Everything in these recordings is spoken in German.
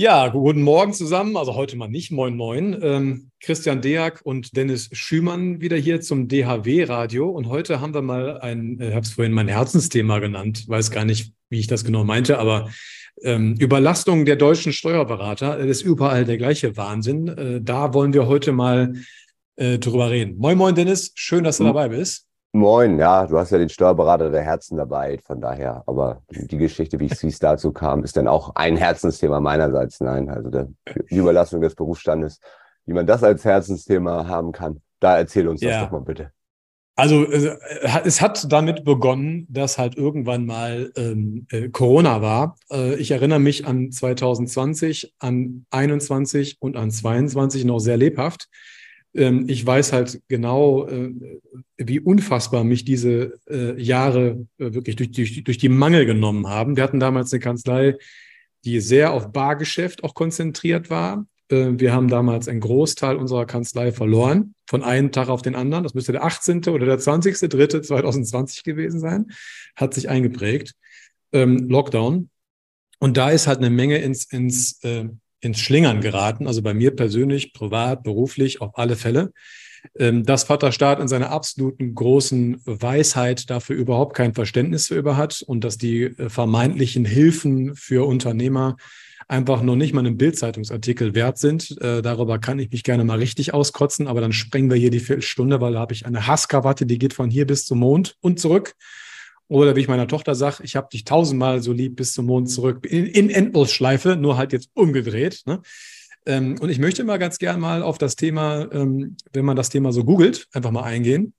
Ja, guten Morgen zusammen. Also heute mal nicht. Moin, moin. Ähm, Christian Deak und Dennis Schümann wieder hier zum DHW-Radio. Und heute haben wir mal ein, äh, ich habe es vorhin mein Herzensthema genannt, weiß gar nicht, wie ich das genau meinte, aber ähm, Überlastung der deutschen Steuerberater, das ist überall der gleiche Wahnsinn. Äh, da wollen wir heute mal äh, drüber reden. Moin, moin, Dennis. Schön, dass du dabei bist. Moin, ja, du hast ja den Steuerberater der Herzen dabei, von daher. Aber die Geschichte, wie es dazu kam, ist dann auch ein Herzensthema meinerseits. Nein, also der, die Überlassung des Berufsstandes, wie man das als Herzensthema haben kann, da erzähl uns ja. das doch mal bitte. Also äh, es hat damit begonnen, dass halt irgendwann mal ähm, äh, Corona war. Äh, ich erinnere mich an 2020, an 21 und an 22 noch sehr lebhaft. Ähm, ich weiß halt genau, äh, wie unfassbar mich diese äh, Jahre äh, wirklich durch, durch, durch die Mangel genommen haben. Wir hatten damals eine Kanzlei, die sehr auf Bargeschäft auch konzentriert war. Wir haben damals einen Großteil unserer Kanzlei verloren, von einem Tag auf den anderen. Das müsste der 18. oder der 20.3.2020 gewesen sein. Hat sich eingeprägt. Ähm, Lockdown. Und da ist halt eine Menge ins, ins ins Schlingern geraten, also bei mir persönlich, privat, beruflich, auf alle Fälle. Ähm, dass Vaterstaat in seiner absoluten großen Weisheit dafür überhaupt kein Verständnis für über hat und dass die äh, vermeintlichen Hilfen für Unternehmer einfach noch nicht mal einen Bildzeitungsartikel wert sind. Äh, darüber kann ich mich gerne mal richtig auskotzen, aber dann sprengen wir hier die Viertelstunde, weil da habe ich eine Hasskrawatte, die geht von hier bis zum Mond und zurück. Oder wie ich meiner Tochter sage, ich habe dich tausendmal so lieb bis zum Mond zurück in, in Endlosschleife, nur halt jetzt umgedreht. Ne? Ähm, und ich möchte mal ganz gern mal auf das Thema, ähm, wenn man das Thema so googelt, einfach mal eingehen.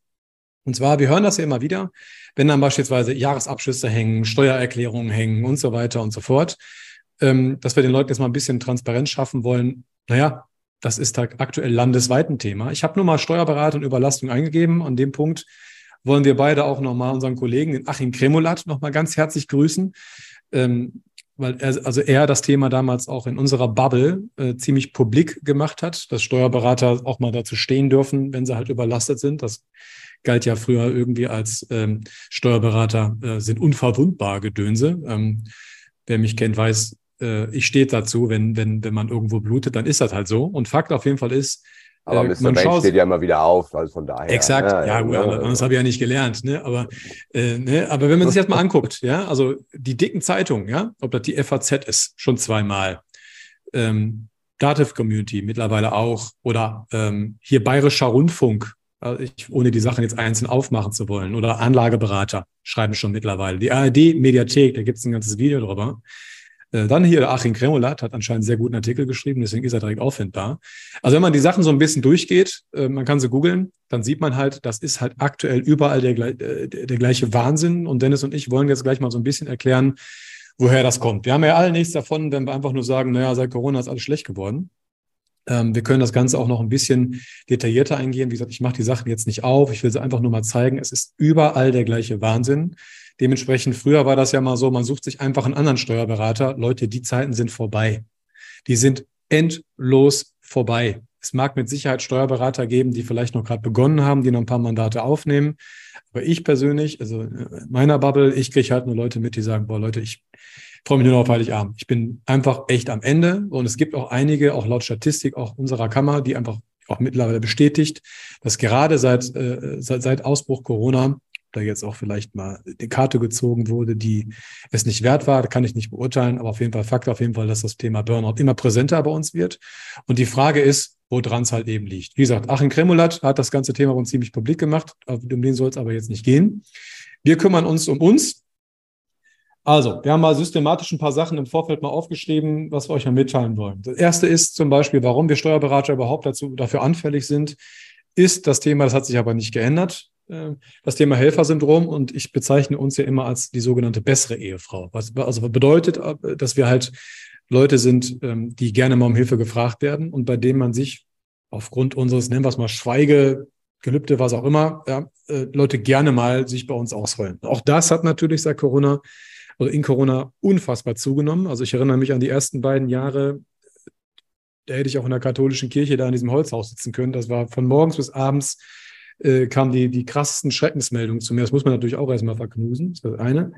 Und zwar, wir hören das ja immer wieder, wenn dann beispielsweise Jahresabschlüsse hängen, Steuererklärungen hängen und so weiter und so fort, ähm, dass wir den Leuten jetzt mal ein bisschen Transparenz schaffen wollen. Naja, das ist halt aktuell landesweit ein Thema. Ich habe nur mal Steuerberater und Überlastung eingegeben. An dem Punkt wollen wir beide auch nochmal unseren Kollegen, den Achim Kremulat, nochmal ganz herzlich grüßen. Ähm, weil er, also er das Thema damals auch in unserer Bubble äh, ziemlich publik gemacht hat, dass Steuerberater auch mal dazu stehen dürfen, wenn sie halt überlastet sind. Das galt ja früher irgendwie als ähm, Steuerberater äh, sind unverwundbar Gedönse. Ähm, wer mich kennt, weiß, äh, ich stehe dazu, wenn, wenn, wenn man irgendwo blutet, dann ist das halt so. Und Fakt auf jeden Fall ist, aber äh, Mr. Mensch steht ja immer wieder auf, also von daher. Exakt, ja, ja gut, ja, das habe ich ja nicht gelernt. Ne? Aber, äh, ne? aber wenn man sich das mal anguckt, ja, also die dicken Zeitungen, ja, ob das die FAZ ist, schon zweimal. Ähm, Dativ Community mittlerweile auch oder ähm, hier Bayerischer Rundfunk, also ich, ohne die Sachen jetzt einzeln aufmachen zu wollen, oder Anlageberater schreiben schon mittlerweile. Die ARD-Mediathek, da gibt es ein ganzes Video drüber. Äh, dann hier Achim Kremolat hat anscheinend sehr guten Artikel geschrieben, deswegen ist er direkt auffindbar. Also wenn man die Sachen so ein bisschen durchgeht, äh, man kann sie googeln, dann sieht man halt, das ist halt aktuell überall der, äh, der gleiche Wahnsinn. Und Dennis und ich wollen jetzt gleich mal so ein bisschen erklären, woher das kommt. Wir haben ja alle nichts davon, wenn wir einfach nur sagen, naja, seit Corona ist alles schlecht geworden. Ähm, wir können das Ganze auch noch ein bisschen detaillierter eingehen. Wie gesagt, ich mache die Sachen jetzt nicht auf. Ich will sie einfach nur mal zeigen. Es ist überall der gleiche Wahnsinn. Dementsprechend, früher war das ja mal so, man sucht sich einfach einen anderen Steuerberater. Leute, die Zeiten sind vorbei. Die sind endlos vorbei. Es mag mit Sicherheit Steuerberater geben, die vielleicht noch gerade begonnen haben, die noch ein paar Mandate aufnehmen. Aber ich persönlich, also meiner Bubble, ich kriege halt nur Leute mit, die sagen, boah Leute, ich freue mich nur noch auf Heiligabend. Ich bin einfach echt am Ende. Und es gibt auch einige, auch laut Statistik, auch unserer Kammer, die einfach auch mittlerweile bestätigt, dass gerade seit, äh, seit, seit Ausbruch Corona da jetzt auch vielleicht mal die Karte gezogen wurde, die es nicht wert war, kann ich nicht beurteilen, aber auf jeden Fall Fakt auf jeden Fall, dass das Thema Burnout immer präsenter bei uns wird. Und die Frage ist, woran es halt eben liegt. Wie gesagt, Achim Kremulat hat das ganze Thema uns ziemlich publik gemacht, um den soll es aber jetzt nicht gehen. Wir kümmern uns um uns. Also, wir haben mal systematisch ein paar Sachen im Vorfeld mal aufgeschrieben, was wir euch mal mitteilen wollen. Das erste ist zum Beispiel, warum wir Steuerberater überhaupt dazu, dafür anfällig sind, ist das Thema, das hat sich aber nicht geändert. Äh, das Thema Helfersyndrom und ich bezeichne uns ja immer als die sogenannte bessere Ehefrau. Was also bedeutet, äh, dass wir halt Leute sind, ähm, die gerne mal um Hilfe gefragt werden und bei denen man sich aufgrund unseres, nennen wir es mal, Schweige, Gelübde, was auch immer, ja, äh, Leute gerne mal sich bei uns ausrollen. Auch das hat natürlich seit Corona oder in Corona unfassbar zugenommen. Also ich erinnere mich an die ersten beiden Jahre, da hätte ich auch in der katholischen Kirche da in diesem Holzhaus sitzen können. Das war von morgens bis abends äh, kamen die, die krassesten Schreckensmeldungen zu mir. Das muss man natürlich auch erstmal verknusen. Das ist das eine.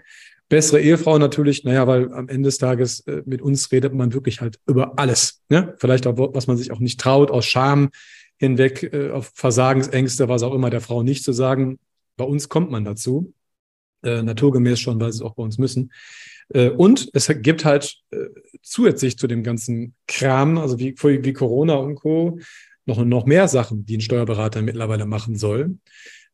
Bessere Ehefrau natürlich, naja, weil am Ende des Tages äh, mit uns redet man wirklich halt über alles. Ne? Vielleicht auch, was man sich auch nicht traut, aus Scham hinweg, äh, auf Versagensängste, was auch immer der Frau nicht zu sagen. Bei uns kommt man dazu. Äh, naturgemäß schon, weil sie es auch bei uns müssen. Äh, und es gibt halt äh, zusätzlich zu dem ganzen Kram, also wie, wie Corona und Co., noch, noch mehr Sachen, die ein Steuerberater mittlerweile machen soll.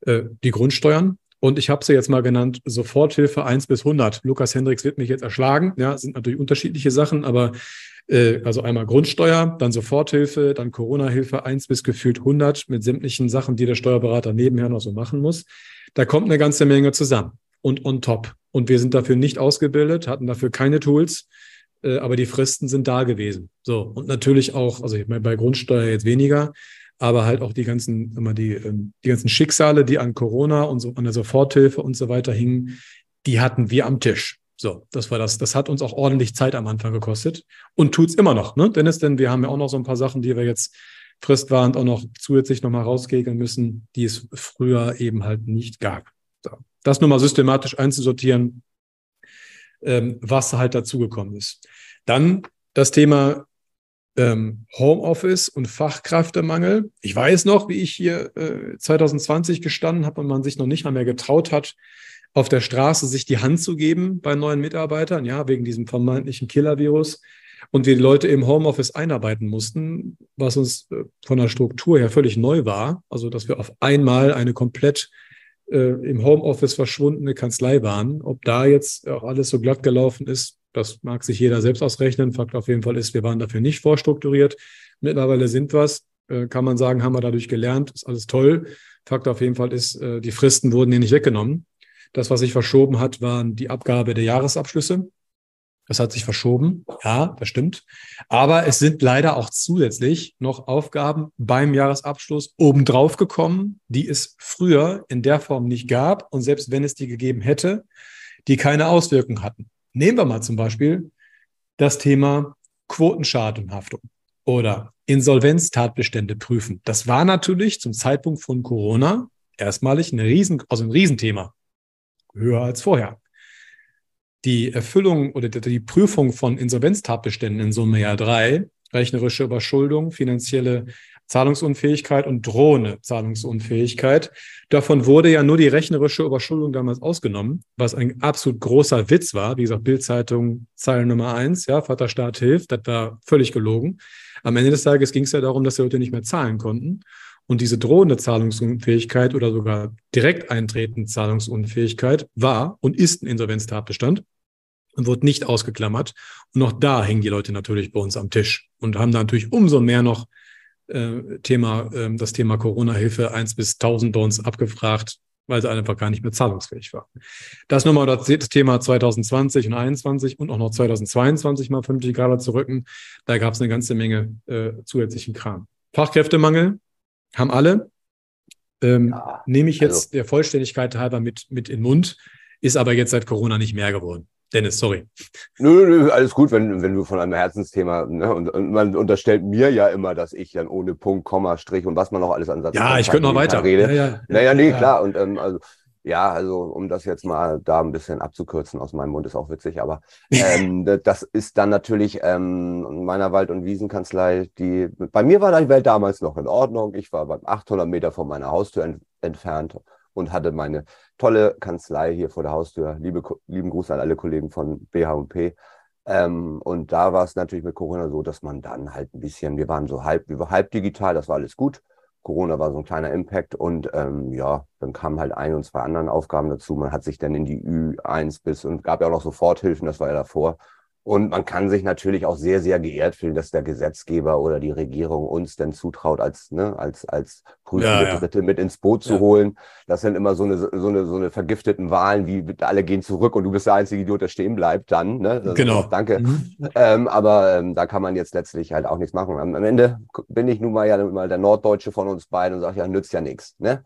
Äh, die Grundsteuern. Und ich habe sie jetzt mal genannt, Soforthilfe 1 bis 100. Lukas Hendricks wird mich jetzt erschlagen. Ja, sind natürlich unterschiedliche Sachen, aber äh, also einmal Grundsteuer, dann Soforthilfe, dann Corona-Hilfe 1 bis gefühlt 100 mit sämtlichen Sachen, die der Steuerberater nebenher noch so machen muss. Da kommt eine ganze Menge zusammen und on top. Und wir sind dafür nicht ausgebildet, hatten dafür keine Tools, äh, aber die Fristen sind da gewesen. So, und natürlich auch, also ich meine, bei Grundsteuer jetzt weniger, aber halt auch die ganzen, immer die, ähm, die ganzen Schicksale, die an Corona und so an der Soforthilfe und so weiter hingen, die hatten wir am Tisch. So, das war das. Das hat uns auch ordentlich Zeit am Anfang gekostet und tut's immer noch, ne? Dennis, denn wir haben ja auch noch so ein paar Sachen, die wir jetzt fristwarend auch noch zusätzlich nochmal rauskegeln müssen, die es früher eben halt nicht gab. So das nochmal systematisch einzusortieren, ähm, was halt dazugekommen ist. Dann das Thema ähm, Homeoffice und Fachkräftemangel. Ich weiß noch, wie ich hier äh, 2020 gestanden habe und man sich noch nicht mal mehr getraut hat, auf der Straße sich die Hand zu geben bei neuen Mitarbeitern, ja, wegen diesem vermeintlichen Killer-Virus. Und wir die Leute im Homeoffice einarbeiten mussten, was uns äh, von der Struktur her völlig neu war. Also, dass wir auf einmal eine komplett äh, im Homeoffice verschwundene Kanzlei waren. Ob da jetzt auch alles so glatt gelaufen ist, das mag sich jeder selbst ausrechnen. Fakt auf jeden Fall ist, wir waren dafür nicht vorstrukturiert. Mittlerweile sind wir es. Äh, kann man sagen, haben wir dadurch gelernt. Ist alles toll. Fakt auf jeden Fall ist, äh, die Fristen wurden hier nicht weggenommen. Das, was sich verschoben hat, waren die Abgabe der Jahresabschlüsse. Das hat sich verschoben. Ja, das stimmt. Aber es sind leider auch zusätzlich noch Aufgaben beim Jahresabschluss obendrauf gekommen, die es früher in der Form nicht gab. Und selbst wenn es die gegeben hätte, die keine Auswirkungen hatten. Nehmen wir mal zum Beispiel das Thema Quotenschadenhaftung oder Insolvenztatbestände prüfen. Das war natürlich zum Zeitpunkt von Corona erstmalig ein Riesen, also ein Riesenthema. Höher als vorher die Erfüllung oder die Prüfung von Insolvenztatbeständen in Summe ja drei, rechnerische Überschuldung, finanzielle Zahlungsunfähigkeit und drohende Zahlungsunfähigkeit. Davon wurde ja nur die rechnerische Überschuldung damals ausgenommen, was ein absolut großer Witz war. Wie gesagt, Bildzeitung, Zeile Nummer eins, ja, Vaterstaat hilft, das war völlig gelogen. Am Ende des Tages ging es ja darum, dass die Leute nicht mehr zahlen konnten. Und diese drohende Zahlungsunfähigkeit oder sogar direkt eintretende Zahlungsunfähigkeit war und ist ein Insolvenztatbestand und wird nicht ausgeklammert. Und auch da hängen die Leute natürlich bei uns am Tisch und haben da natürlich umso mehr noch äh, Thema, äh, das Thema Corona-Hilfe eins bis 1000 bei uns abgefragt, weil sie einfach gar nicht mehr zahlungsfähig war. Das nochmal das Thema 2020 und 2021 und auch noch 2022 mal vernünftig gerade zu rücken. Da gab es eine ganze Menge äh, zusätzlichen Kram. Fachkräftemangel, haben alle. Ähm, ja, nehme ich jetzt also. der Vollständigkeit halber mit, mit in den Mund, ist aber jetzt seit Corona nicht mehr geworden. Dennis, sorry. Nö, nö, alles gut, wenn, wenn du von einem Herzensthema, ne, und, und man unterstellt mir ja immer, dass ich dann ohne Punkt, Komma, Strich und was man noch alles an Satz Ja, ich könnte noch weiter. Rede. Ja, ja. Naja, nee, ja. klar. Und ähm, also ja, also um das jetzt mal da ein bisschen abzukürzen aus meinem Mund, ist auch witzig, aber ähm, das ist dann natürlich ähm, meiner Wald- und Wiesenkanzlei, die, bei mir war die Welt damals noch in Ordnung. Ich war bei 800 Meter von meiner Haustür ent entfernt und hatte meine tolle Kanzlei hier vor der Haustür. Liebe, lieben Gruß an alle Kollegen von BH&P. Ähm, und da war es natürlich mit Corona so, dass man dann halt ein bisschen, wir waren so halb, wir waren halb digital, das war alles gut. Corona war so ein kleiner Impact und ähm, ja, dann kamen halt ein und zwei anderen Aufgaben dazu. Man hat sich dann in die Ü1 bis und gab ja auch noch Soforthilfen, das war ja davor. Und man kann sich natürlich auch sehr, sehr geehrt fühlen, dass der Gesetzgeber oder die Regierung uns denn zutraut, als, ne, als, als prüfende ja, ja. Dritte mit ins Boot zu ja. holen. Das sind immer so eine, so eine, so eine vergifteten Wahlen, wie alle gehen zurück und du bist der einzige Idiot, der stehen bleibt dann. Ne? Das genau. Auch, danke. Mhm. Ähm, aber ähm, da kann man jetzt letztlich halt auch nichts machen. Am, am Ende bin ich nun mal ja mal der Norddeutsche von uns beiden und sage, ja, nützt ja nichts. Ne?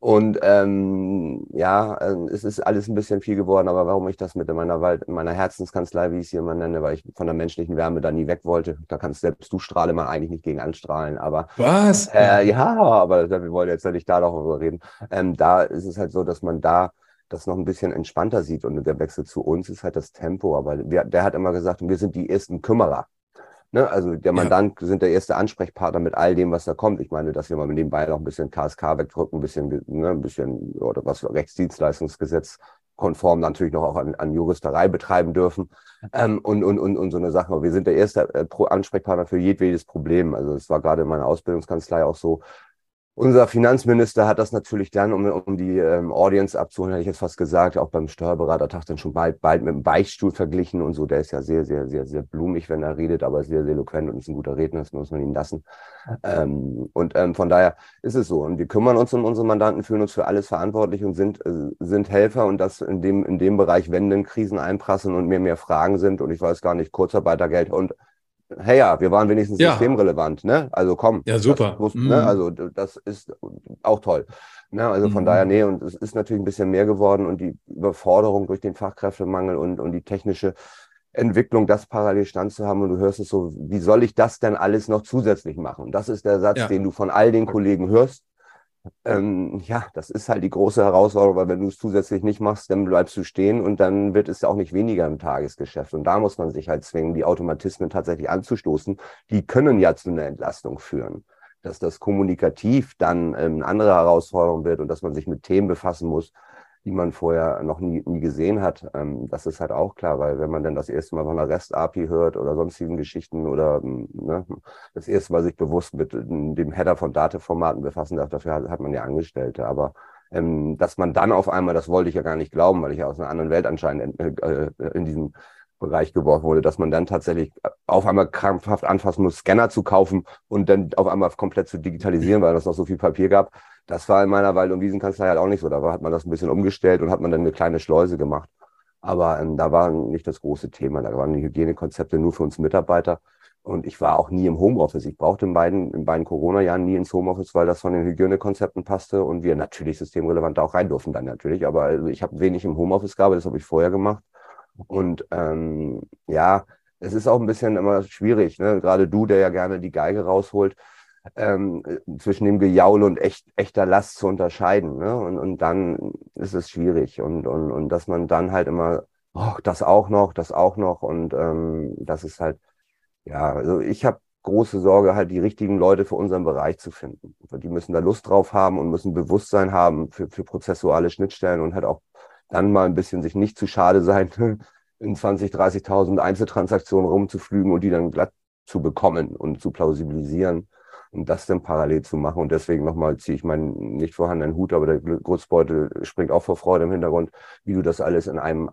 Und ähm, ja, äh, es ist alles ein bisschen viel geworden, aber warum ich das mit in meiner Wald, in meiner Herzenskanzlei, wie ich es hier immer nenne, weil ich von der menschlichen Wärme da nie weg wollte. Da kannst selbst du strahle man eigentlich nicht gegen anstrahlen. Aber was? Äh, ja, aber wir wollen jetzt nicht da darüber reden. Ähm, da ist es halt so, dass man da das noch ein bisschen entspannter sieht. Und der Wechsel zu uns ist halt das Tempo. Aber wir, der hat immer gesagt, wir sind die ersten Kümmerer. Ne? Also der Mandant ja. sind der erste Ansprechpartner mit all dem, was da kommt. Ich meine, dass wir mal nebenbei noch ein bisschen KSK wegdrücken, ein bisschen, ne, ein bisschen, oder was Rechtsdienstleistungsgesetz konform natürlich noch auch an, an Juristerei betreiben dürfen ähm, und, und, und, und so eine Sache. Aber wir sind der erste äh, Ansprechpartner für jedwedes Problem. Also es war gerade in meiner Ausbildungskanzlei auch so, unser Finanzminister hat das natürlich dann, um, um die ähm, Audience abzuholen, hätte ich jetzt fast gesagt, auch beim Steuerberatertag dann schon bald, bald mit dem Beichtstuhl verglichen und so. Der ist ja sehr, sehr, sehr, sehr blumig, wenn er redet, aber sehr, sehr eloquent und ist ein guter Redner, das muss man ihm lassen. Ähm, und ähm, von daher ist es so. Und wir kümmern uns um unsere Mandanten, fühlen uns für alles verantwortlich und sind, äh, sind Helfer und das in dem, in dem Bereich, wenn denn Krisen einprassen und mehr, mehr Fragen sind und ich weiß gar nicht, Kurzarbeitergeld und hey ja, wir waren wenigstens ja. systemrelevant, ne? Also komm. Ja, super. Das, ne? mhm. ne? Also das ist auch toll. Ne? Also von mhm. daher, nee, und es ist natürlich ein bisschen mehr geworden und die Überforderung durch den Fachkräftemangel und, und die technische Entwicklung, das parallel stand zu haben und du hörst es so, wie soll ich das denn alles noch zusätzlich machen? Das ist der Satz, ja. den du von all den Kollegen hörst. Ähm, ja, das ist halt die große Herausforderung, weil wenn du es zusätzlich nicht machst, dann bleibst du stehen und dann wird es ja auch nicht weniger im Tagesgeschäft. Und da muss man sich halt zwingen, die Automatismen tatsächlich anzustoßen. Die können ja zu einer Entlastung führen. Dass das kommunikativ dann ähm, eine andere Herausforderung wird und dass man sich mit Themen befassen muss, die man vorher noch nie, nie gesehen hat. Ähm, das ist halt auch klar, weil wenn man dann das erste Mal von einer REST-API hört oder sonstigen Geschichten oder ähm, ne, das erste Mal sich bewusst mit dem Header von Dateformaten befassen darf, dafür hat, hat man ja Angestellte. Aber ähm, dass man dann auf einmal, das wollte ich ja gar nicht glauben, weil ich ja aus einer anderen Welt anscheinend in, äh, in diesem Bereich geworfen wurde, dass man dann tatsächlich auf einmal krampfhaft anfassen muss, Scanner zu kaufen und dann auf einmal komplett zu digitalisieren, weil es noch so viel Papier gab. Das war in meiner Wald- und Wiesenkanzlei halt auch nicht so. Da hat man das ein bisschen umgestellt und hat man dann eine kleine Schleuse gemacht. Aber ähm, da war nicht das große Thema. Da waren die Hygienekonzepte nur für uns Mitarbeiter. Und ich war auch nie im Homeoffice. Ich brauchte in beiden, in beiden Corona-Jahren nie ins Homeoffice, weil das von den Hygienekonzepten passte und wir natürlich systemrelevant auch rein durften dann natürlich. Aber also ich habe wenig im Homeoffice gearbeitet, das habe ich vorher gemacht. Und ähm, ja, es ist auch ein bisschen immer schwierig, ne? gerade du, der ja gerne die Geige rausholt ähm, zwischen dem Gejaul und echt, echter Last zu unterscheiden. Ne? Und, und dann ist es schwierig. Und, und, und dass man dann halt immer, oh, das auch noch, das auch noch. Und ähm, das ist halt, ja, also ich habe große Sorge, halt die richtigen Leute für unseren Bereich zu finden. Die müssen da Lust drauf haben und müssen Bewusstsein haben für, für prozessuale Schnittstellen und halt auch dann mal ein bisschen sich nicht zu schade sein, in 20, 30.000 Einzeltransaktionen rumzuflügen und die dann glatt zu bekommen und zu plausibilisieren um das dann parallel zu machen. Und deswegen nochmal ziehe ich meinen nicht vorhandenen Hut, aber der Geburtsbeutel springt auch vor Freude im Hintergrund, wie du das alles in einem,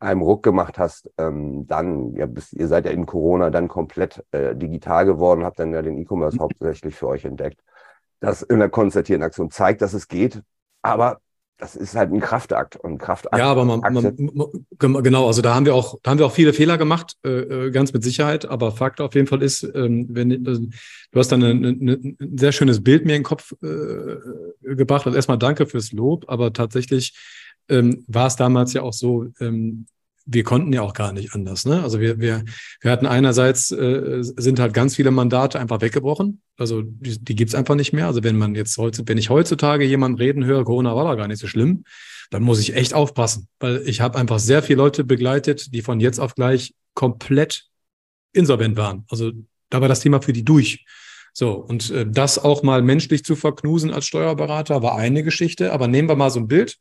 einem Ruck gemacht hast. Ähm, dann, ja, bis, ihr seid ja in Corona dann komplett äh, digital geworden, habt dann ja den E-Commerce hauptsächlich für euch entdeckt. Das in der konzertierten Aktion zeigt, dass es geht. Aber das ist halt ein Kraftakt und Kraftakt. Ja, aber man, man, genau, also da haben wir auch, da haben wir auch viele Fehler gemacht, äh, äh, ganz mit Sicherheit. Aber Fakt auf jeden Fall ist, ähm, wenn äh, du hast dann ein sehr schönes Bild mir in den Kopf äh, gebracht. Also erstmal danke fürs Lob, aber tatsächlich ähm, war es damals ja auch so, ähm, wir konnten ja auch gar nicht anders. Ne? Also wir, wir, wir hatten einerseits, äh, sind halt ganz viele Mandate einfach weggebrochen. Also die, die gibt's einfach nicht mehr. Also wenn man jetzt heute, wenn ich heutzutage jemanden reden höre, Corona war da gar nicht so schlimm, dann muss ich echt aufpassen, weil ich habe einfach sehr viele Leute begleitet, die von jetzt auf gleich komplett insolvent waren. Also da war das Thema für die durch. So, und äh, das auch mal menschlich zu verknusen als Steuerberater war eine Geschichte. Aber nehmen wir mal so ein Bild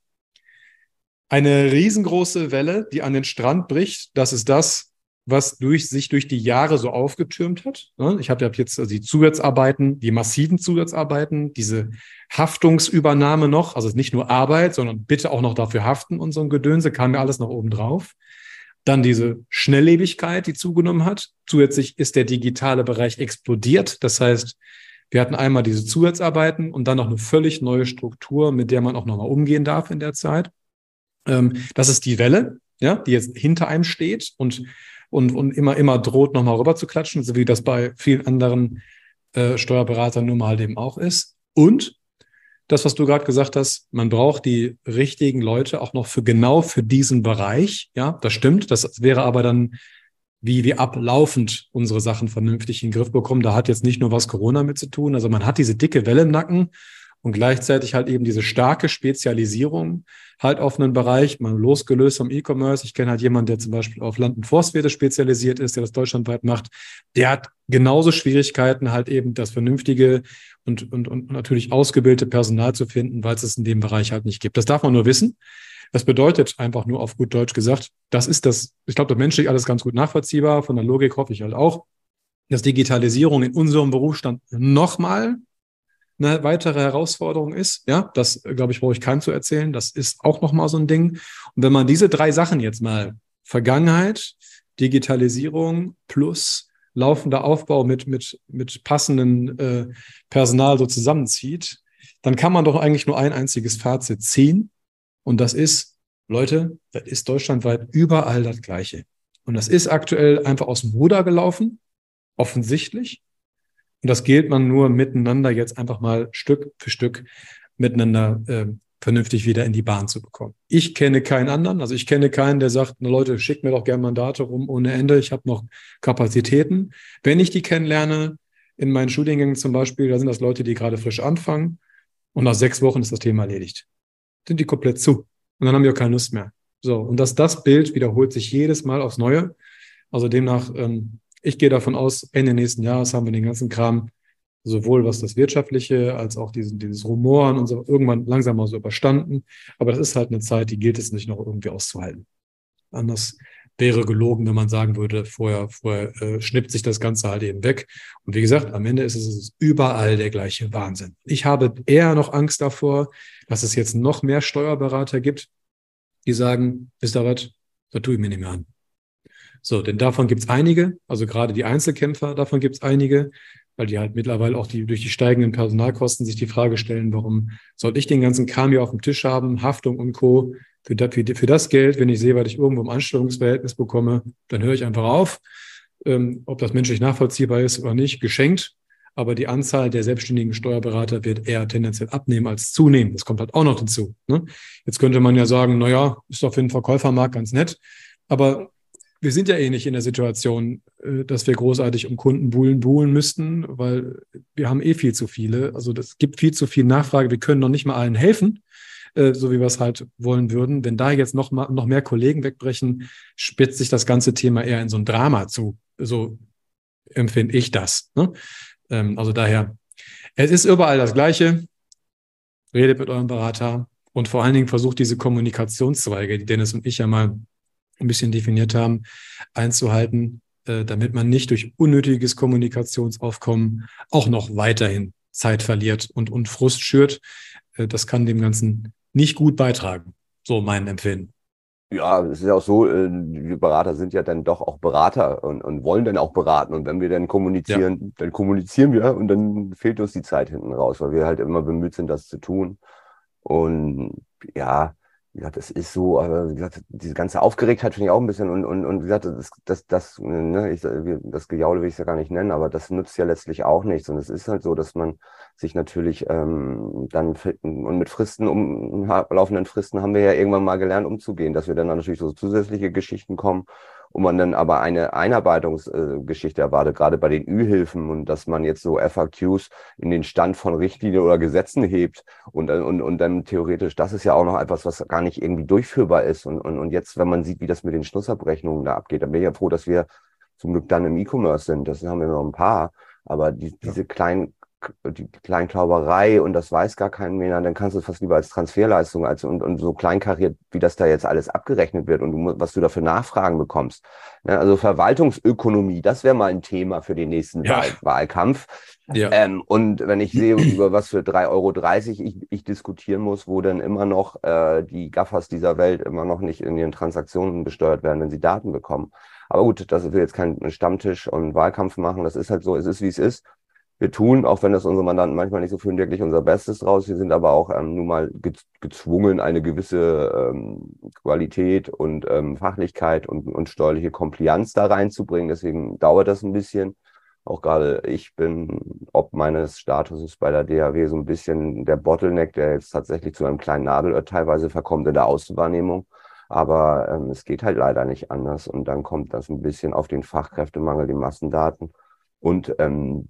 eine riesengroße Welle, die an den Strand bricht. Das ist das, was durch, sich durch die Jahre so aufgetürmt hat. Ne? Ich habe jetzt also die Zusatzarbeiten, die massiven Zusatzarbeiten, diese Haftungsübernahme noch, also nicht nur Arbeit, sondern bitte auch noch dafür haften und so ein Gedönse, kam mir alles noch oben drauf. Dann diese Schnelllebigkeit, die zugenommen hat. Zusätzlich ist der digitale Bereich explodiert. Das heißt, wir hatten einmal diese Zusatzarbeiten und dann noch eine völlig neue Struktur, mit der man auch nochmal umgehen darf in der Zeit. Ähm, das ist die Welle, ja, die jetzt hinter einem steht und, und, und immer, immer droht, nochmal rüber zu klatschen, so wie das bei vielen anderen äh, Steuerberatern nun mal halt eben auch ist. Und das, was du gerade gesagt hast, man braucht die richtigen Leute auch noch für genau für diesen Bereich. Ja, das stimmt. Das wäre aber dann, wie wir ablaufend unsere Sachen vernünftig in den Griff bekommen. Da hat jetzt nicht nur was Corona mit zu tun. Also man hat diese dicke Welle im Nacken und gleichzeitig halt eben diese starke Spezialisierung halt auf einen Bereich, mal losgelöst vom E-Commerce. Ich kenne halt jemanden, der zum Beispiel auf Land- und Forstwirte spezialisiert ist, der das deutschlandweit macht. Der hat genauso Schwierigkeiten, halt eben das vernünftige und, und, und natürlich ausgebildete Personal zu finden, weil es es in dem Bereich halt nicht gibt. Das darf man nur wissen. Das bedeutet einfach nur auf gut Deutsch gesagt, das ist das, ich glaube, das menschlich alles ganz gut nachvollziehbar, von der Logik hoffe ich halt auch, dass Digitalisierung in unserem Berufsstand nochmal eine weitere Herausforderung ist. Ja, das, glaube ich, brauche ich keinem zu erzählen. Das ist auch nochmal so ein Ding. Und wenn man diese drei Sachen jetzt mal Vergangenheit, Digitalisierung plus laufender Aufbau mit, mit, mit passenden äh, Personal so zusammenzieht, dann kann man doch eigentlich nur ein einziges Fazit ziehen. Und das ist, Leute, das ist deutschlandweit überall das Gleiche. Und das ist aktuell einfach aus dem Ruder gelaufen, offensichtlich. Und das gilt man nur miteinander jetzt einfach mal Stück für Stück miteinander äh, vernünftig wieder in die Bahn zu bekommen. Ich kenne keinen anderen, also ich kenne keinen, der sagt, na Leute, schickt mir doch gerne Mandate rum ohne Ende, ich habe noch Kapazitäten. Wenn ich die kennenlerne, in meinen Studiengängen zum Beispiel, da sind das Leute, die gerade frisch anfangen und nach sechs Wochen ist das Thema erledigt. Sind die komplett zu und dann haben wir auch keine Lust mehr. So, und dass das Bild wiederholt sich jedes Mal aufs Neue. Also demnach ähm, ich gehe davon aus, Ende nächsten Jahres haben wir den ganzen Kram, sowohl was das Wirtschaftliche als auch diesen, dieses Rumoren und so irgendwann langsam mal so überstanden. Aber das ist halt eine Zeit, die gilt es nicht noch irgendwie auszuhalten. Anders wäre gelogen, wenn man sagen würde, vorher, vorher äh, schnippt sich das Ganze halt eben weg. Und wie gesagt, am Ende ist es, es ist überall der gleiche Wahnsinn. Ich habe eher noch Angst davor, dass es jetzt noch mehr Steuerberater gibt, die sagen, wisst ihr was, da tue ich mir nicht mehr an. So, denn davon gibt es einige, also gerade die Einzelkämpfer, davon gibt es einige, weil die halt mittlerweile auch die durch die steigenden Personalkosten sich die Frage stellen, warum soll ich den ganzen Kram hier auf dem Tisch haben, Haftung und Co. Für das, für das Geld, wenn ich sehe, was ich irgendwo im Anstellungsverhältnis bekomme, dann höre ich einfach auf. Ähm, ob das menschlich nachvollziehbar ist oder nicht, geschenkt. Aber die Anzahl der selbstständigen Steuerberater wird eher tendenziell abnehmen als zunehmen. Das kommt halt auch noch dazu. Ne? Jetzt könnte man ja sagen, na ja, ist doch für den Verkäufermarkt ganz nett. Aber wir sind ja eh nicht in der Situation, äh, dass wir großartig um Kunden buhlen, buhlen müssten, weil wir haben eh viel zu viele. Also es gibt viel zu viel Nachfrage. Wir können noch nicht mal allen helfen, äh, so wie wir es halt wollen würden. Wenn da jetzt noch, mal, noch mehr Kollegen wegbrechen, spitzt sich das ganze Thema eher in so ein Drama zu. So empfinde ich das. Ne? Ähm, also daher, es ist überall das Gleiche. Redet mit eurem Berater und vor allen Dingen versucht diese Kommunikationszweige, die Dennis und ich ja mal ein bisschen definiert haben, einzuhalten, äh, damit man nicht durch unnötiges Kommunikationsaufkommen auch noch weiterhin Zeit verliert und, und Frust schürt. Äh, das kann dem Ganzen nicht gut beitragen. So mein Empfinden. Ja, es ist ja auch so, äh, wir Berater sind ja dann doch auch Berater und, und wollen dann auch beraten. Und wenn wir dann kommunizieren, ja. dann kommunizieren wir und dann fehlt uns die Zeit hinten raus, weil wir halt immer bemüht sind, das zu tun. Und ja, wie gesagt, es ist so, aber wie gesagt, diese ganze Aufgeregtheit finde ich auch ein bisschen und, und, und wie gesagt, das, das, das, ne, ich, das Gejaule will ich es ja gar nicht nennen, aber das nützt ja letztlich auch nichts. Und es ist halt so, dass man sich natürlich ähm, dann und mit Fristen, um laufenden Fristen haben wir ja irgendwann mal gelernt, umzugehen, dass wir dann natürlich so zusätzliche Geschichten kommen und man dann aber eine Einarbeitungsgeschichte erwartet, gerade bei den Ü-Hilfen und dass man jetzt so FAQs in den Stand von Richtlinien oder Gesetzen hebt und, und, und dann theoretisch, das ist ja auch noch etwas, was gar nicht irgendwie durchführbar ist. Und, und, und jetzt, wenn man sieht, wie das mit den Schlussabrechnungen da abgeht, dann bin ich ja froh, dass wir zum Glück dann im E-Commerce sind. Das haben wir noch ein paar. Aber die, diese kleinen die Kleinklauberei und das weiß gar kein mehr, dann kannst du es fast lieber als Transferleistung als und, und so kleinkariert, wie das da jetzt alles abgerechnet wird und du, was du da für Nachfragen bekommst. Ja, also Verwaltungsökonomie, das wäre mal ein Thema für den nächsten ja. Wahl, Wahlkampf. Ja. Ähm, und wenn ich sehe, über was für 3,30 Euro ich, ich diskutieren muss, wo dann immer noch äh, die Gaffers dieser Welt immer noch nicht in ihren Transaktionen besteuert werden, wenn sie Daten bekommen. Aber gut, das will jetzt kein Stammtisch und Wahlkampf machen. Das ist halt so, es ist wie es ist wir tun, auch wenn das unsere Mandanten manchmal nicht so fühlen, wirklich unser Bestes draus. Wir sind aber auch ähm, nun mal gezwungen, eine gewisse ähm, Qualität und ähm, Fachlichkeit und, und steuerliche Compliance da reinzubringen. Deswegen dauert das ein bisschen. Auch gerade ich bin, ob meines Statuses bei der DAW, so ein bisschen der Bottleneck, der jetzt tatsächlich zu einem kleinen Nadelöhr teilweise verkommt in der Außenwahrnehmung. Aber ähm, es geht halt leider nicht anders. Und dann kommt das ein bisschen auf den Fachkräftemangel, die Massendaten und ähm,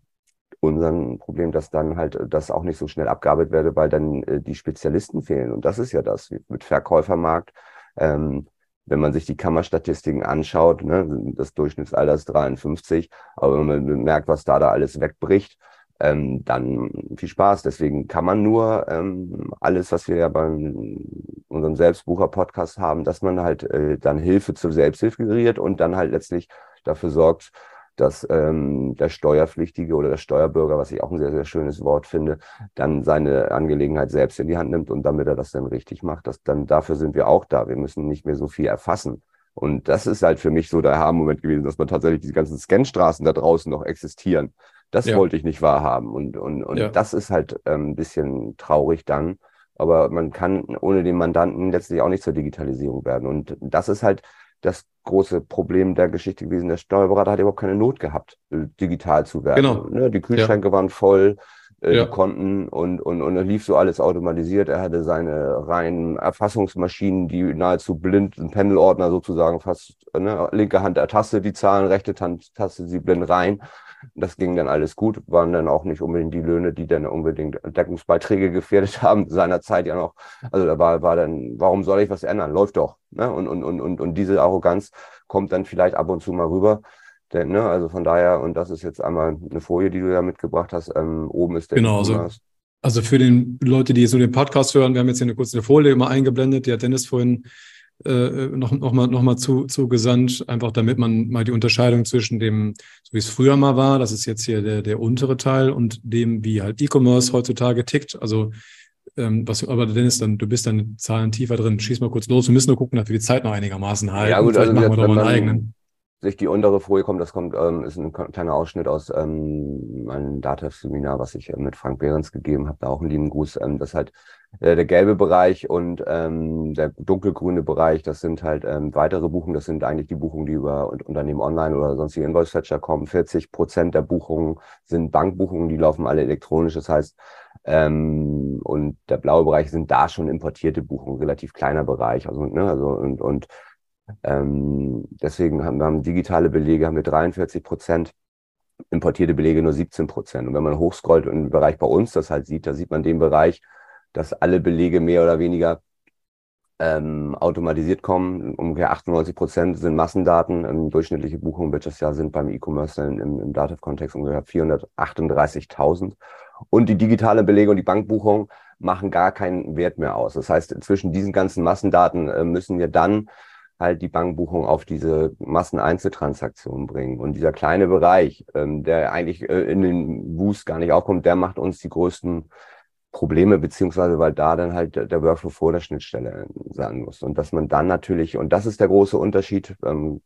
unseren Problem, dass dann halt das auch nicht so schnell abgearbeitet werde, weil dann äh, die Spezialisten fehlen. Und das ist ja das mit Verkäufermarkt. Ähm, wenn man sich die Kammerstatistiken anschaut, ne, das Durchschnittsalter ist 53, aber wenn man merkt, was da da alles wegbricht, ähm, dann viel Spaß. Deswegen kann man nur ähm, alles, was wir ja bei unserem Selbstbucher-Podcast haben, dass man halt äh, dann Hilfe zur Selbsthilfe geriert und dann halt letztlich dafür sorgt, dass ähm, der Steuerpflichtige oder der Steuerbürger, was ich auch ein sehr, sehr schönes Wort finde, dann seine Angelegenheit selbst in die Hand nimmt und damit er das dann richtig macht, dass dann dafür sind wir auch da. Wir müssen nicht mehr so viel erfassen. Und das ist halt für mich so der Aha-Moment gewesen, dass man tatsächlich diese ganzen Scanstraßen da draußen noch existieren. Das ja. wollte ich nicht wahrhaben. Und, und, und ja. das ist halt ähm, ein bisschen traurig dann. Aber man kann ohne den Mandanten letztlich auch nicht zur Digitalisierung werden. Und das ist halt das große Problem der Geschichte gewesen. Der Steuerberater hat überhaupt keine Not gehabt, äh, digital zu werden. Genau. Ne, die Kühlschränke ja. waren voll, äh, ja. die Konten und, und, und lief so alles automatisiert. Er hatte seine reinen Erfassungsmaschinen, die nahezu blind, ein Pendelordner sozusagen fast, ne, linke Hand ertastet die Zahlen, rechte Hand tastet sie blind rein. Das ging dann alles gut, waren dann auch nicht unbedingt die Löhne, die dann unbedingt Deckungsbeiträge gefährdet haben, seinerzeit ja noch. Also da war, war dann, warum soll ich was ändern? Läuft doch. Ne? Und, und, und, und, und diese Arroganz kommt dann vielleicht ab und zu mal rüber. Denn, ne, also von daher, und das ist jetzt einmal eine Folie, die du ja mitgebracht hast, ähm, oben ist der Genau, also, also für den Leute, die so den Podcast hören, wir haben jetzt hier eine kurze Folie immer eingeblendet, die hat Dennis vorhin äh, noch, noch mal, noch mal zu, zu gesandt, einfach damit man mal die Unterscheidung zwischen dem, so wie es früher mal war, das ist jetzt hier der, der untere Teil und dem, wie halt E-Commerce heutzutage tickt. Also ähm, was, aber Dennis, dann, du bist dann Zahlen tiefer drin. Schieß mal kurz los. Wir müssen nur gucken, dass wir die Zeit noch einigermaßen halten. Ja, gut, Vielleicht also machen wir doch mal einen eigenen sich die untere Folie kommt, das kommt, ähm, ist ein kleiner Ausschnitt aus ähm, einem Datev-Seminar, was ich äh, mit Frank Behrens gegeben habe, da auch einen lieben Gruß. Ähm, das halt äh, der gelbe Bereich und ähm, der dunkelgrüne Bereich, das sind halt ähm, weitere Buchungen, das sind eigentlich die Buchungen, die über Unternehmen online oder sonstige Invoice-Fetcher kommen. 40 Prozent der Buchungen sind Bankbuchungen, die laufen alle elektronisch. Das heißt, ähm, und der blaue Bereich sind da schon importierte Buchungen, relativ kleiner Bereich. Also, ne, also und, und ähm, deswegen haben wir haben digitale Belege haben wir 43 Prozent, importierte Belege nur 17 Prozent. Und wenn man hochscrollt und im Bereich bei uns das halt sieht, da sieht man den Bereich, dass alle Belege mehr oder weniger ähm, automatisiert kommen. Ungefähr 98 Prozent sind Massendaten. Ähm, durchschnittliche Buchungen wird das Jahr sind beim E-Commerce im, im Dativ-Kontext ungefähr 438.000. Und die digitale Belege und die Bankbuchung machen gar keinen Wert mehr aus. Das heißt, zwischen diesen ganzen Massendaten äh, müssen wir dann halt die Bankbuchung auf diese Masseneinzeltransaktionen bringen. Und dieser kleine Bereich, ähm, der eigentlich äh, in den Boost gar nicht aufkommt, der macht uns die größten Probleme, beziehungsweise weil da dann halt der Workflow vor der Schnittstelle sein muss. Und dass man dann natürlich, und das ist der große Unterschied ähm,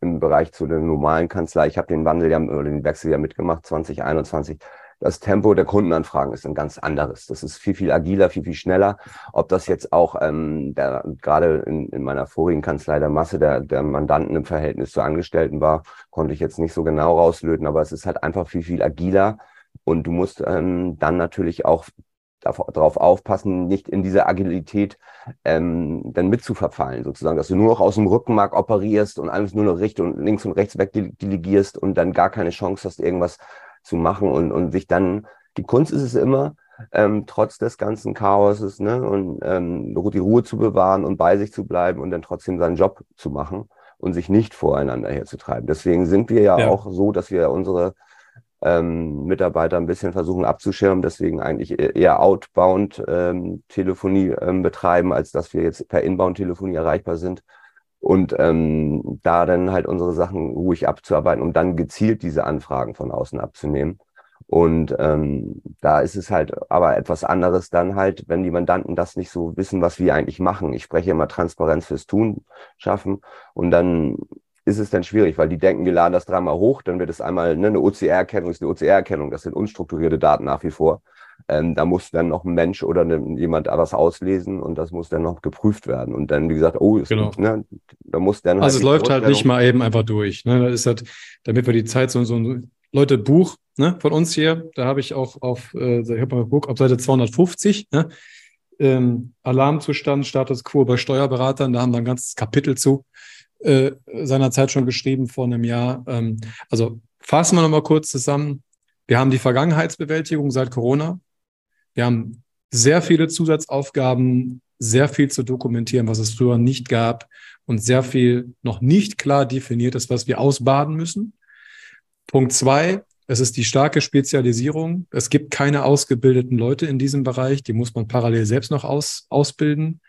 im Bereich zu der normalen Kanzlei, ich habe den Wandel ja oder den Wechsel ja mitgemacht, 2021, das Tempo der Kundenanfragen ist ein ganz anderes. Das ist viel, viel agiler, viel, viel schneller. Ob das jetzt auch ähm, der, gerade in, in meiner vorigen Kanzlei der Masse der, der Mandanten im Verhältnis zu Angestellten war, konnte ich jetzt nicht so genau rauslöten, aber es ist halt einfach viel, viel agiler. Und du musst ähm, dann natürlich auch darauf aufpassen, nicht in diese Agilität ähm, dann mitzuverfallen, sozusagen, dass du nur noch aus dem Rückenmark operierst und alles nur noch Richtung links und rechts wegdelegierst und dann gar keine Chance hast, irgendwas zu machen und, und sich dann, die Kunst ist es immer, ähm, trotz des ganzen Chaoses, ne, und ähm, die Ruhe zu bewahren und bei sich zu bleiben und dann trotzdem seinen Job zu machen und sich nicht voreinander herzutreiben. Deswegen sind wir ja, ja. auch so, dass wir unsere ähm, Mitarbeiter ein bisschen versuchen abzuschirmen, deswegen eigentlich e-, eher outbound ähm, Telefonie ähm, betreiben, als dass wir jetzt per Inbound Telefonie erreichbar sind und ähm, da dann halt unsere Sachen ruhig abzuarbeiten, um dann gezielt diese Anfragen von außen abzunehmen. Und ähm, da ist es halt aber etwas anderes dann halt, wenn die Mandanten das nicht so wissen, was wir eigentlich machen. Ich spreche immer Transparenz fürs Tun schaffen und dann ist es dann schwierig, weil die denken, wir laden das dreimal hoch, dann wird es einmal ne, eine OCR-Erkennung, ist eine OCR-Erkennung, das sind unstrukturierte Daten nach wie vor. Ähm, da muss dann noch ein Mensch oder eine, jemand was auslesen und das muss dann noch geprüft werden. Und dann, wie gesagt, oh, ist, genau. ne, da muss dann. Also halt es läuft halt nicht mal eben einfach durch. Ne? Das ist halt, damit wir die Zeit so, so ein Leute, Buch ne, von uns hier, da habe ich auch auf, äh, ich habe mal geguckt, auf Seite 250, ne, ähm, Alarmzustand, Status quo bei Steuerberatern, da haben wir ein ganzes Kapitel zu, äh, seinerzeit schon geschrieben vor einem Jahr. Ähm, also fassen wir nochmal kurz zusammen Wir haben die Vergangenheitsbewältigung seit Corona. Wir haben sehr viele Zusatzaufgaben, sehr viel zu dokumentieren, was es früher nicht gab und sehr viel noch nicht klar definiert ist, was wir ausbaden müssen. Punkt zwei, es ist die starke Spezialisierung. Es gibt keine ausgebildeten Leute in diesem Bereich, die muss man parallel selbst noch aus, ausbilden.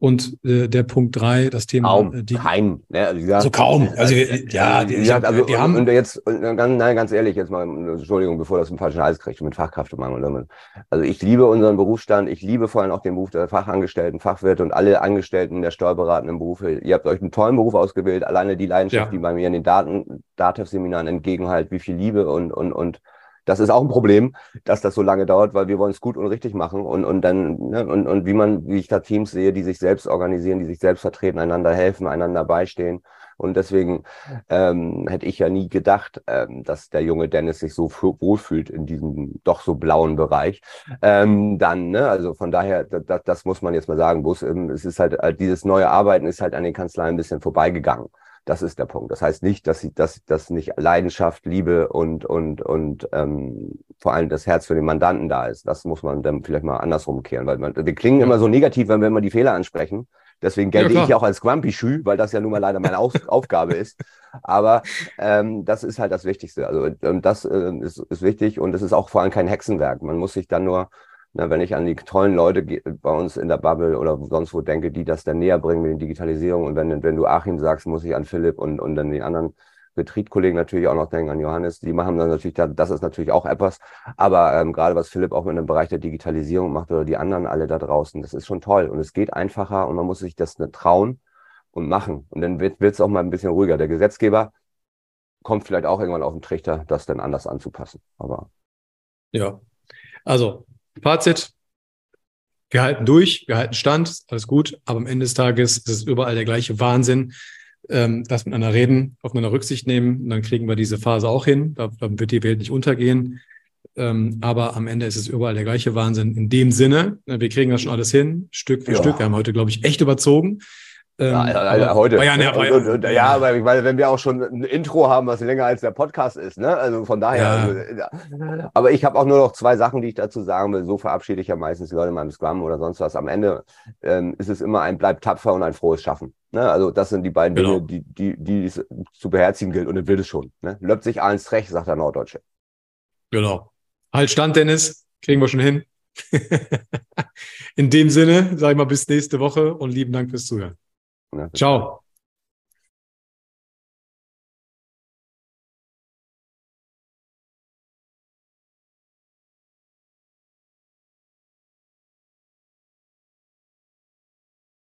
Und äh, der Punkt drei, das Thema. Kaum, äh, die, kein. Ne? Also, gesagt, so kaum. Also, ja, die, gesagt, also, die haben. Und jetzt, nein, ganz ehrlich, jetzt mal, Entschuldigung, bevor das einen falschen Hals kriegt, mit Fachkräftemangel. Also, ich liebe unseren Berufsstand. Ich liebe vor allem auch den Beruf der Fachangestellten, Fachwirte und alle Angestellten der steuerberatenden Berufe. Ihr habt euch einen tollen Beruf ausgewählt. Alleine die Leidenschaft, ja. die bei mir in den Daten, Datev-Seminaren entgegenhalt, wie viel Liebe und, und, und, das ist auch ein Problem, dass das so lange dauert, weil wir wollen es gut und richtig machen und, und dann, ne, und, und wie man, wie ich da Teams sehe, die sich selbst organisieren, die sich selbst vertreten, einander helfen, einander beistehen. Und deswegen ähm, hätte ich ja nie gedacht, ähm, dass der junge Dennis sich so wohlfühlt in diesem doch so blauen Bereich. Ähm, dann, ne, also von daher, das, das muss man jetzt mal sagen, Bus, ähm, es ist halt, äh, dieses neue Arbeiten ist halt an den Kanzleien ein bisschen vorbeigegangen. Das ist der Punkt. Das heißt nicht, dass sie, dass, dass nicht Leidenschaft, Liebe und und und ähm, vor allem das Herz für den Mandanten da ist. Das muss man dann vielleicht mal andersrum kehren, weil man, wir klingen immer so negativ, wenn wir immer die Fehler ansprechen. Deswegen gelte ja, ich ja auch als Grumpy Schü, weil das ja nun mal leider meine Auf Aufgabe ist. Aber ähm, das ist halt das Wichtigste. Also ähm, das äh, ist, ist wichtig und es ist auch vor allem kein Hexenwerk. Man muss sich dann nur na, wenn ich an die tollen Leute bei uns in der Bubble oder sonst wo denke, die das dann näher bringen mit der Digitalisierung. Und wenn, wenn du Achim sagst, muss ich an Philipp und, und dann die anderen Betriebskollegen natürlich auch noch denken, an Johannes. Die machen dann natürlich, das ist natürlich auch etwas. Aber ähm, gerade was Philipp auch mit dem Bereich der Digitalisierung macht oder die anderen alle da draußen, das ist schon toll. Und es geht einfacher und man muss sich das nicht trauen und machen. Und dann wird es auch mal ein bisschen ruhiger. Der Gesetzgeber kommt vielleicht auch irgendwann auf den Trichter, das dann anders anzupassen. Aber ja, also Fazit, wir halten durch, wir halten Stand, alles gut, aber am Ende des Tages ist es überall der gleiche Wahnsinn. Ähm, das miteinander reden, aufeinander Rücksicht nehmen, und dann kriegen wir diese Phase auch hin. Da, dann wird die Welt nicht untergehen. Ähm, aber am Ende ist es überall der gleiche Wahnsinn. In dem Sinne, wir kriegen das schon alles hin, Stück für ja. Stück. Wir haben heute, glaube ich, echt überzogen. Ähm, ja, ja, heute. Ja, ja, und, und, ja, aber ich meine, wenn wir auch schon ein Intro haben, was länger als der Podcast ist, ne? Also von daher. Also, aber ich habe auch nur noch zwei Sachen, die ich dazu sagen will. So verabschiede ich ja meistens die Leute in meinem Scrum oder sonst was. Am Ende ähm, ist es immer ein Bleib tapfer und ein frohes Schaffen. Ne? Also das sind die beiden genau. Dinge, die, die, die es zu beherzigen gilt und dann will es schon. Ne? Löppt sich eins recht, sagt der Norddeutsche. Genau. Halt Stand, Dennis. Kriegen wir schon hin. in dem Sinne, sage ich mal, bis nächste Woche und lieben Dank fürs Zuhören. Ciao.